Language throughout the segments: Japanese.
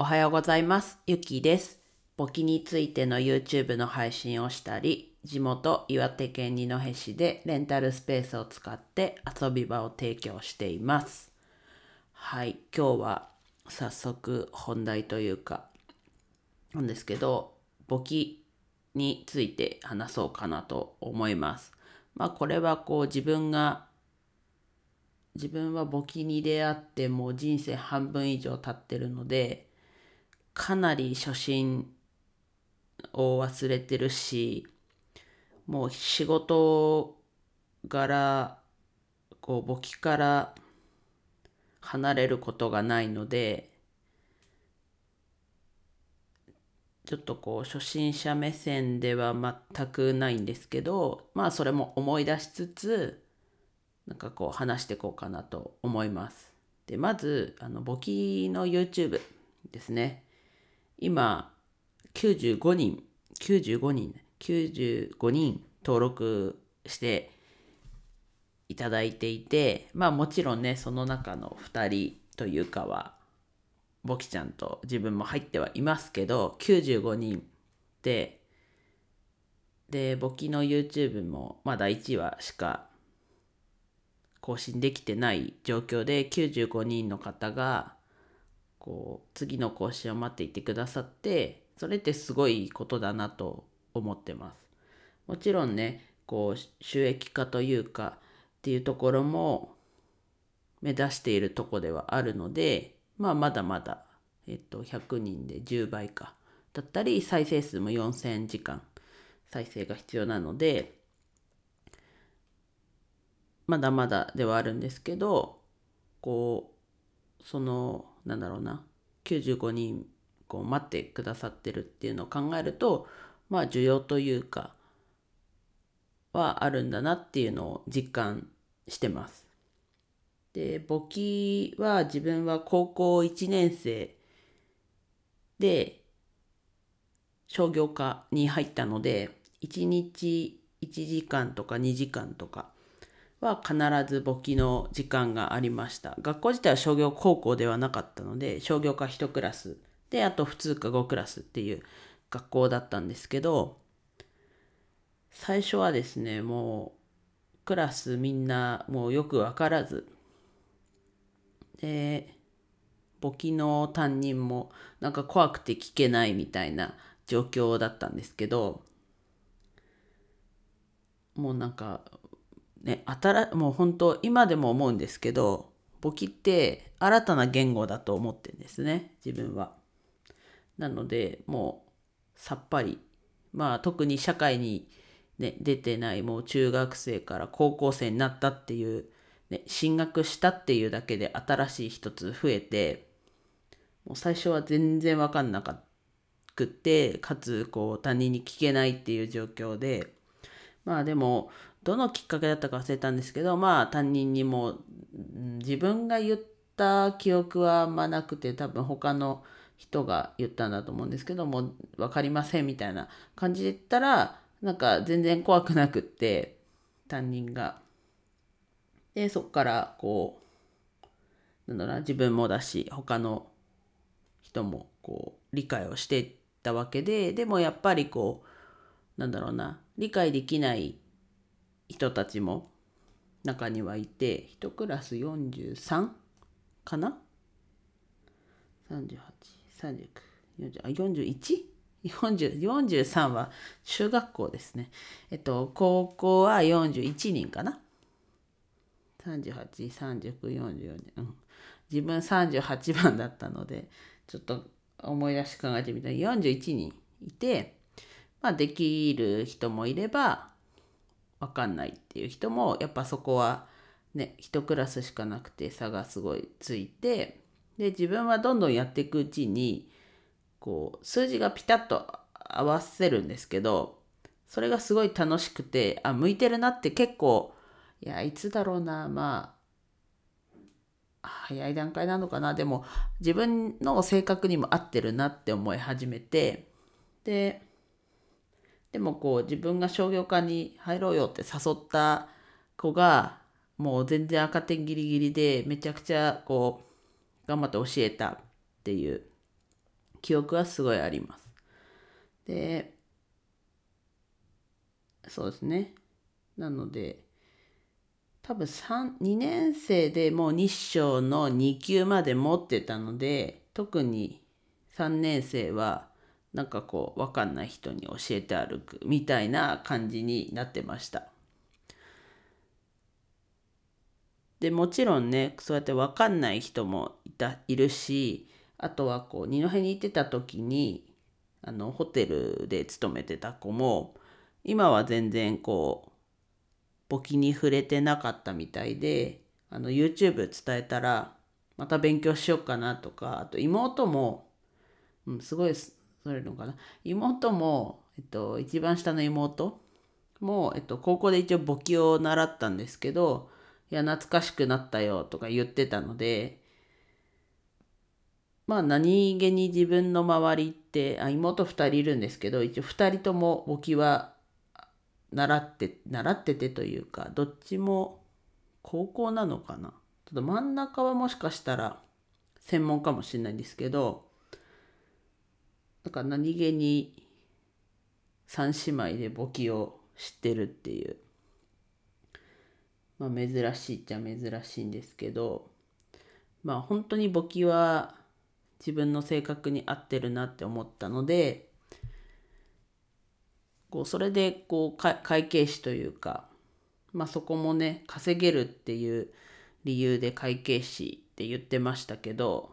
おはようございます。ゆきです。簿記についての YouTube の配信をしたり、地元岩手県二戸市でレンタルスペースを使って遊び場を提供しています。はい、今日は早速本題というか、なんですけど、簿記について話そうかなと思います。まあこれはこう自分が自分は簿記に出会ってもう人生半分以上経ってるのでかなり初心を忘れてるしもう仕事柄こう簿記から離れることがないのでちょっとこう初心者目線では全くないんですけどまあそれも思い出しつつなんかこう話していこうかなと思います。でまずあの簿記の YouTube ですね今95人95人95人登録していただいていてまあもちろんねその中の2人というかは簿記ちゃんと自分も入ってはいますけど95人でで簿記の YouTube もまだ1話しか更新できてない状況で95人の方がこう次の更新を待っていてくださってそれってすごいことだなと思ってます。もちろんねこう収益化というかっていうところも目指しているとこではあるのでまあまだまだ、えっと、100人で10倍かだったり再生数も4000時間再生が必要なのでまだまだではあるんですけどこうそのなんだろうな95人こう待ってくださってるっていうのを考えるとまあ需要というかはあるんだなっていうのを実感してます。で簿記は自分は高校1年生で商業科に入ったので1日1時間とか2時間とかは必ず簿記の時間がありました。学校自体は商業高校ではなかったので、商業科1クラスで、あと普通科5クラスっていう学校だったんですけど、最初はですね、もうクラスみんなもうよくわからず、で、簿記の担任もなんか怖くて聞けないみたいな状況だったんですけど、もうなんかね、新もう本当今でも思うんですけど簿記って新たな言語だと思ってるんですね自分は。なのでもうさっぱりまあ特に社会に、ね、出てないもう中学生から高校生になったっていう、ね、進学したっていうだけで新しい一つ増えてもう最初は全然分かんなくってかつこう他人に聞けないっていう状況でまあでもどのきっかけだったか忘れたんですけどまあ担任にも自分が言った記憶はあんまなくて多分他の人が言ったんだと思うんですけども分かりませんみたいな感じで言ったらなんか全然怖くなくって担任が。でそっからこうなんだろうな自分もだし他の人もこう理解をしてったわけででもやっぱりこうなんだろうな理解できない人たちも中にはいて1クラス43かな ?38394041?40 は中学校ですね。えっと高校は41人かな ?383940、うん、自分38番だったのでちょっと思い出し考えてみたら41人いてまあできる人もいれば分かんないっていう人もやっぱそこはね一クラスしかなくて差がすごいついてで自分はどんどんやっていくうちにこう数字がピタッと合わせるんですけどそれがすごい楽しくてあ向いてるなって結構いやいつだろうなまあ早い段階なのかなでも自分の性格にも合ってるなって思い始めてででもこう自分が商業科に入ろうよって誘った子がもう全然赤点ギリギリでめちゃくちゃこう頑張って教えたっていう記憶はすごいあります。で、そうですね。なので、多分3 2年生でもう日照の2級まで持ってたので特に3年生はなんかこう分かんない人に教えて歩くみたいな感じになってました。でもちろんねそうやって分かんない人もいたいるしあとはこう二戸に行ってた時にあのホテルで勤めてた子も今は全然こう簿記に触れてなかったみたいであの YouTube 伝えたらまた勉強しようかなとかあと妹も、うん、すごいそういうのかな？妹も、えっと、一番下の妹も、えっと、高校で一応簿記を習ったんですけどいや懐かしくなったよとか言ってたのでまあ何気に自分の周りってあ妹2人いるんですけど一応2人とも簿記は習って習っててというかどっちも高校なのかな？ちょっと真ん中はもしかしたら専門かもしれないんですけどなんか何気に3姉妹で簿記を知ってるっていう。まあ珍しいっちゃ珍しいんですけど。まあ本当に簿記は自分の性格に合ってるなって思ったのでこうそれでこう会計士というか、まあ、そこもね稼げるっていう理由で会計士って言ってましたけど、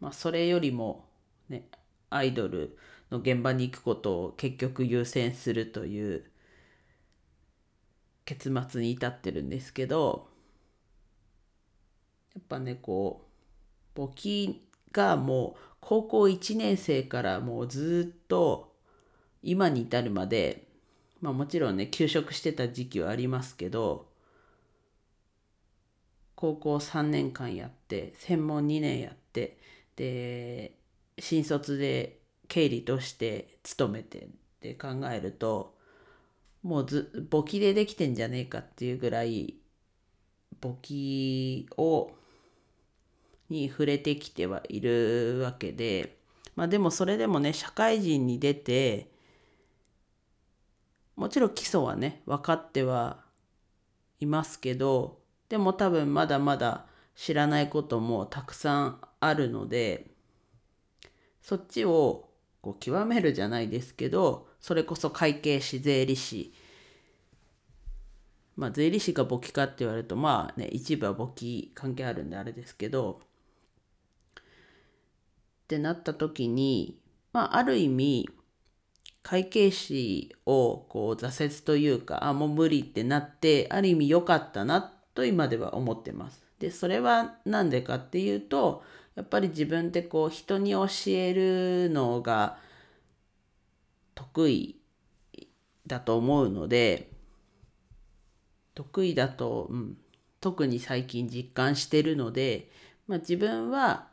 まあ、それよりも、ね、アイドルの現場に行くことを結局優先するという結末に至ってるんですけどやっぱねこう簿記がもう高校1年生からもうずっと今に至るまで、まあもちろんね、休職してた時期はありますけど、高校3年間やって、専門2年やって、で、新卒で経理として勤めてって考えると、もうず、簿記でできてんじゃねえかっていうぐらい、簿記を、に触れてきてはいるわけで、まあでもそれでもね、社会人に出て、もちろん基礎はね分かってはいますけどでも多分まだまだ知らないこともたくさんあるのでそっちをこう極めるじゃないですけどそれこそ会計士税理士まあ税理士が簿記かって言われるとまあね一部は簿記関係あるんであれですけどってなった時にまあある意味会計士をこう挫折というかあもう無理ってなってある意味良かったなと今では思ってます。でそれは何でかっていうとやっぱり自分ってこう人に教えるのが得意だと思うので得意だと、うん、特に最近実感してるので、まあ、自分は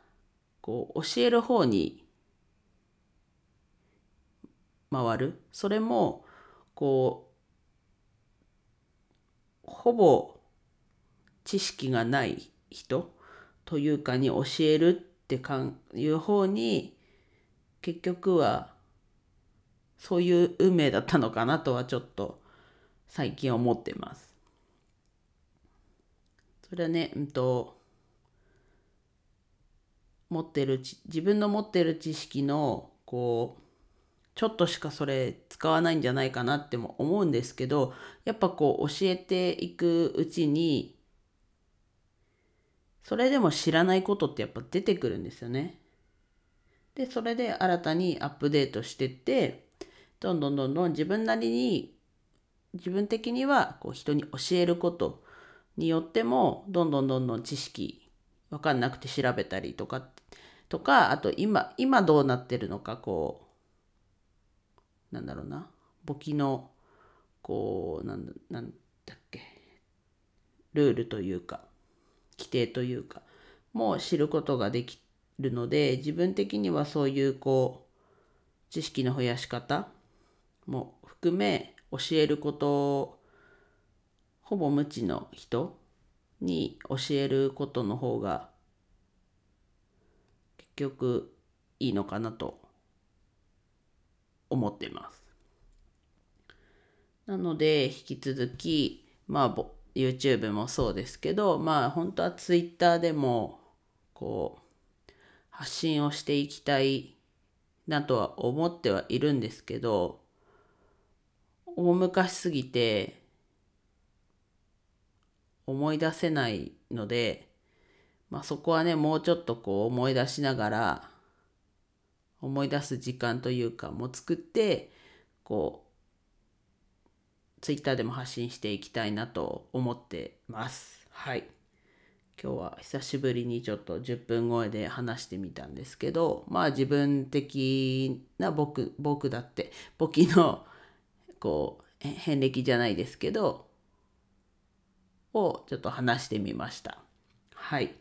こう教える方に回る。それもこうほぼ知識がない人というかに教えるってかんいう方に結局はそういう運命だったのかなとはちょっと最近思ってます。それはね、うんと、持ってる自分の持ってる知識のこうちょっとしかそれ使わないんじゃないかなっても思うんですけどやっぱこう教えていくうちにそれでも知らないことってやっぱ出てくるんですよね。でそれで新たにアップデートしてってどんどんどんどん自分なりに自分的にはこう人に教えることによってもどんどんどんどん知識分かんなくて調べたりとかとかあと今今どうなってるのかこうなんだろうな簿記のこうなんだなんだっけルールというか規定というかも知ることができるので自分的にはそういうこう知識の増やし方も含め教えることをほぼ無知の人に教えることの方が結局いいのかなと思ってます。なので引き続きまあ YouTube もそうですけどまあ本当は Twitter でもこう発信をしていきたいなとは思ってはいるんですけど大昔すぎて思い出せないので、まあ、そこはねもうちょっとこう思い出しながら思い出す時間というかも作ってこうツイッターでも発信していきたいなと思ってます。はい。今日は久しぶりにちょっと10分超えで話してみたんですけどまあ自分的な僕僕だって簿記のこう遍歴じゃないですけどをちょっと話してみました。はい。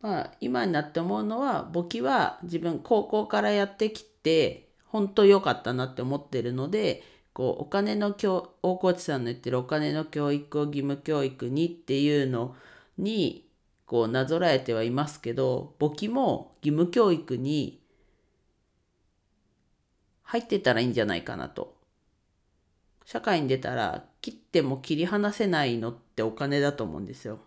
まあ今になって思うのは簿記は自分高校からやってきて本当良かったなって思ってるのでこうお金の教大河内さんの言ってるお金の教育を義務教育にっていうのにこうなぞらえてはいますけど簿記も義務教育に入ってたらいいんじゃないかなと。社会に出たら切っても切り離せないのってお金だと思うんですよ。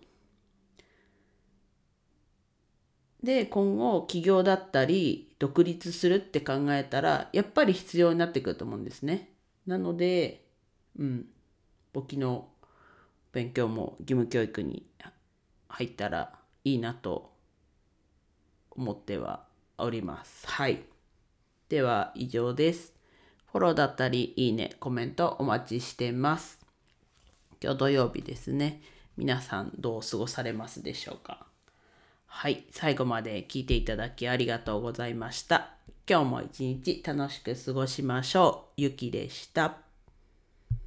で今後起業だったり独立するって考えたらやっぱり必要になってくると思うんですね。なのでうん簿記の勉強も義務教育に入ったらいいなと思ってはおります。はい。では以上です。フォローだったりいいね、コメントお待ちしてます。今日土曜日ですね。皆さんどう過ごされますでしょうか？はい、最後まで聞いていただきありがとうございました。今日も一日楽しく過ごしましょう。ゆきでした。